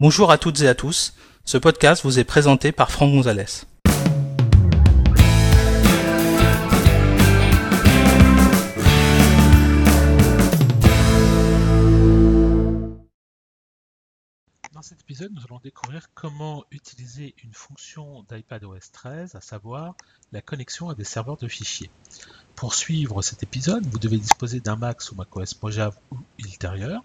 Bonjour à toutes et à tous, ce podcast vous est présenté par Franck Gonzalez. Dans cet épisode, nous allons découvrir comment utiliser une fonction d'iPadOS 13, à savoir la connexion à des serveurs de fichiers. Pour suivre cet épisode, vous devez disposer d'un Mac sous macOS Mojave ou ultérieur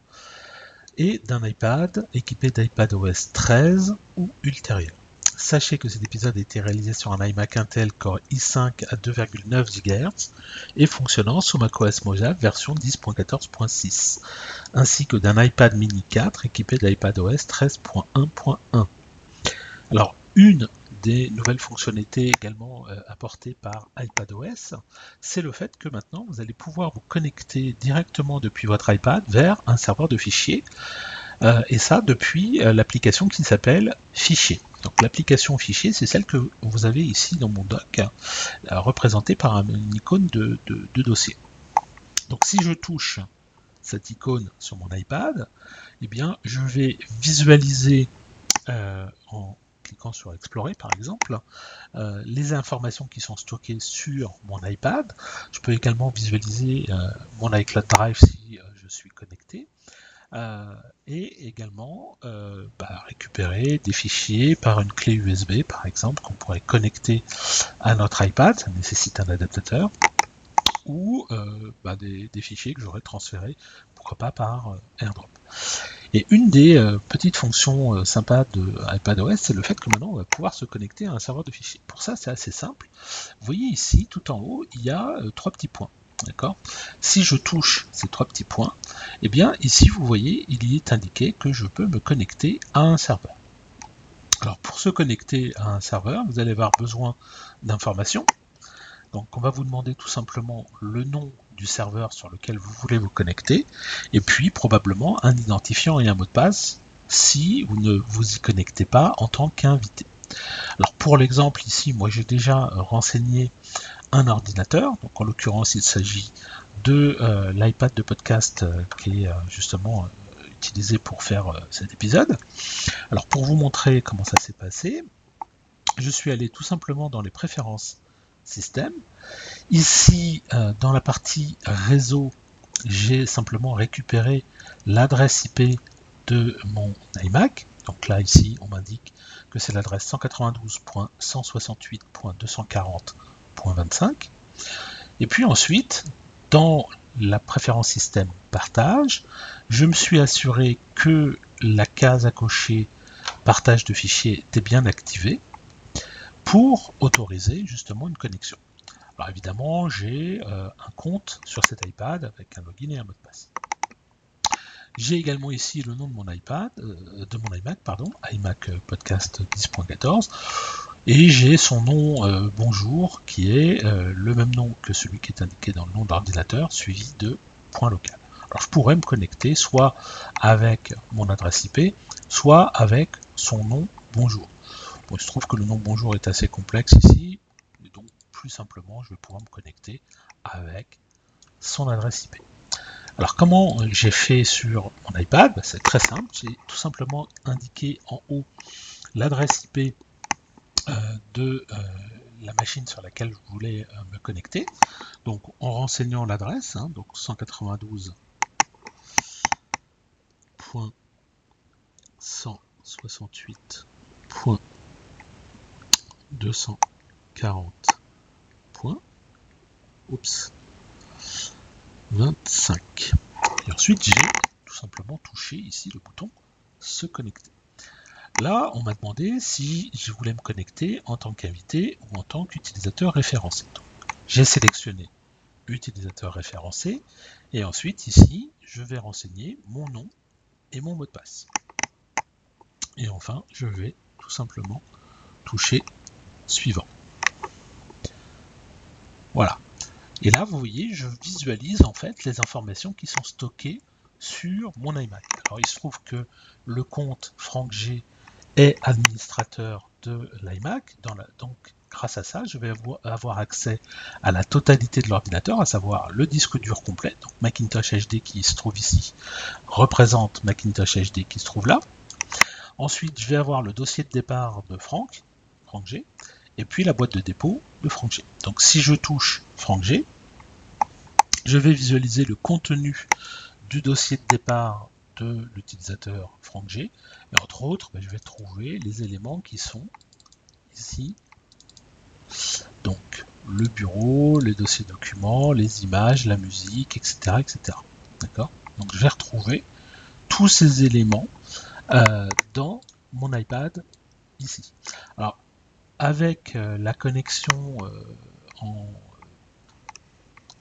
et d'un iPad équipé d'iPadOS 13 ou ultérieur. Sachez que cet épisode a été réalisé sur un iMac Intel Core i5 à 2,9 GHz et fonctionnant sous macOS Mojave version 10.14.6, ainsi que d'un iPad mini 4 équipé d'iPadOS 13.1.1. Alors, une des nouvelles fonctionnalités également euh, apportées par iPadOS, c'est le fait que maintenant vous allez pouvoir vous connecter directement depuis votre iPad vers un serveur de fichiers, euh, et ça depuis euh, l'application qui s'appelle Fichier. Donc l'application fichier, c'est celle que vous avez ici dans mon doc, représentée par une icône de, dossier. Donc si je touche cette icône sur mon iPad, eh bien je vais visualiser en cliquant sur Explorer par exemple, euh, les informations qui sont stockées sur mon iPad. Je peux également visualiser euh, mon iCloud Drive si euh, je suis connecté. et également bah, récupérer des fichiers par une clé USB par exemple qu'on pourrait connecter à notre iPad, ça nécessite un adaptateur, ou bah, des, des, fichiers que j'aurais transférés, pourquoi pas par AirDrop. Et une des euh, petites fonctions euh, sympas de iPadOS, c'est le fait que maintenant on va pouvoir se connecter à un serveur de fichiers. Pour ça, c'est assez simple. Vous voyez ici, tout en haut, il y a euh, trois petits points. D'accord? Si je touche ces trois petits points, eh bien ici vous voyez, il y est indiqué que je peux me connecter à un serveur. Alors pour se connecter à un serveur, vous allez avoir besoin d'informations. Donc on va vous demander tout simplement le nom serveur sur lequel vous voulez vous connecter, et puis probablement un identifiant et un mot de passe si vous ne vous y connectez pas en tant qu'invité. Alors pour l'exemple ici, moi j'ai déjà renseigné un ordinateur, donc en l'occurrence il s'agit de euh, l'iPad de podcast euh, qui est euh, justement utilisé pour faire cet épisode. Alors pour vous montrer comment ça s'est passé, je suis allé tout simplement dans les préférences système. Ici, euh, dans la partie réseau, j'ai simplement récupéré l'adresse IP de mon iMac. Donc là, ici, on m'indique que c'est l'adresse 192.168.240.25. Et puis ensuite, dans la préférence système partage, je me suis assuré que la case à cocher partage de fichiers était bien activée pour autoriser justement une connexion. Alors évidemment, j'ai euh, un compte sur cet iPad avec un login et un mot de passe. J'ai également ici le nom de mon iPad, euh, de mon iMac, pardon, iMac Podcast 10.14, et j'ai son nom euh, bonjour qui est le même nom que celui qui est indiqué dans le nom d'ordinateur, suivi de point local. Alors je pourrais me connecter soit avec mon adresse IP, soit avec son nom bonjour il se trouve que le nom bonjour est assez complexe ici, et donc plus simplement, je vais pouvoir me connecter avec son adresse IP. Alors comment j'ai fait sur mon iPad? Bah, C'est très simple, j'ai tout simplement indiqué en haut l'adresse IP euh, de euh, la machine sur laquelle je voulais euh, me connecter. Donc en renseignant l'adresse, hein, donc 192.168. 240 points. Oups. 25. Et ensuite, j'ai tout simplement touché ici le bouton se connecter. Là, on m'a demandé si je voulais me connecter en tant qu'invité ou en tant qu'utilisateur référencé. J'ai sélectionné utilisateur référencé et ensuite ici, je vais renseigner mon nom et mon mot de passe. Et enfin, je vais tout simplement toucher suivant. Voilà. Et là, vous voyez, je visualise en fait les informations qui sont stockées sur mon iMac. Alors, il se trouve que le compte Franck G est administrateur de l'iMac. Donc, grâce à ça, je vais avoir accès à la totalité de l'ordinateur, à savoir le disque dur complet. Donc, Macintosh HD qui se trouve ici représente Macintosh HD qui se trouve là. Ensuite, je vais avoir le dossier de départ de Franck, Franck G, et puis la boîte de dépôt de Franck G. Donc si je touche Franck G, je vais visualiser le contenu du dossier de départ de l'utilisateur Franck G. Et entre autres, ben, je vais trouver les éléments qui sont ici. Donc le bureau, les dossiers documents, les images, la musique, etc. etc. D'accord? Donc je vais retrouver tous ces éléments euh, dans mon iPad ici. Alors avec euh, la connexion euh, en,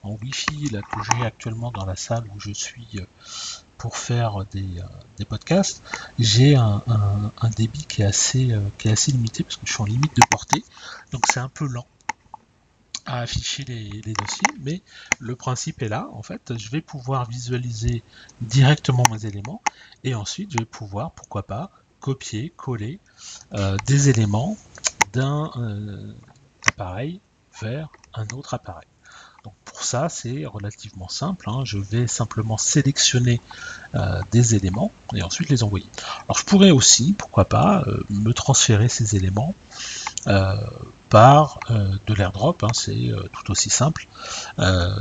Wi-Fi que j'ai actuellement dans la salle où je suis pour faire des, podcasts, j'ai un, débit qui est, assez, limité parce que je suis en limite de portée, donc c'est un peu lent à afficher les, dossiers, mais le principe est là. En fait, je vais pouvoir visualiser directement mes éléments et ensuite je vais pouvoir, pourquoi pas, copier, coller euh, des éléments d'un euh, appareil vers un autre appareil. Donc pour ça, c'est relativement simple. Hein. Je vais simplement sélectionner euh, des éléments et ensuite les envoyer. Alors je pourrais aussi, pourquoi pas, me transférer ces éléments par euh, de l'airdrop, hein, c'est euh, tout aussi simple. Euh,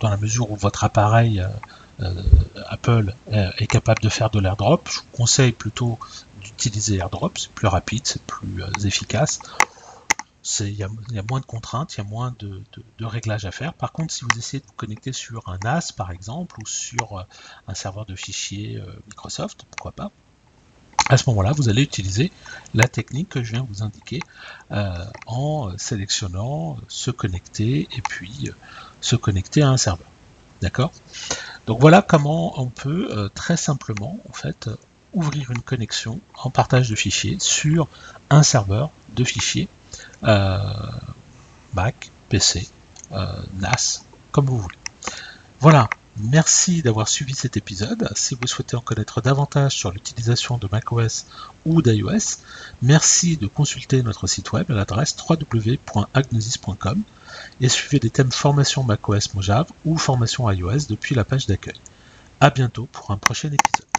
dans la mesure où votre appareil Apple est capable de faire de l'airdrop, je vous conseille plutôt d'utiliser AirDrop, c'est plus rapide, c'est plus efficace. Il y, a moins de contraintes, il y a moins de, de, réglages à faire. Par contre, si vous essayez de vous connecter sur un NAS par exemple, ou sur un serveur de fichiers Microsoft, pourquoi pas, à ce moment-là, vous allez utiliser la technique que je viens vous indiquer euh, en sélectionnant se connecter et puis euh, se connecter à un serveur. D'accord? Donc voilà comment on peut euh, très simplement en fait ouvrir une connexion en partage de fichiers sur un serveur de fichiers Mac, PC, NAS, comme vous voulez. Voilà, Merci d'avoir suivi cet épisode. Si vous souhaitez en connaître davantage sur l'utilisation de macOS ou d'iOS, merci de consulter notre site web à l'adresse www.agnosis.com et suivez des thèmes formation macOS Mojave ou formation iOS depuis la page d'accueil. A bientôt pour un prochain épisode.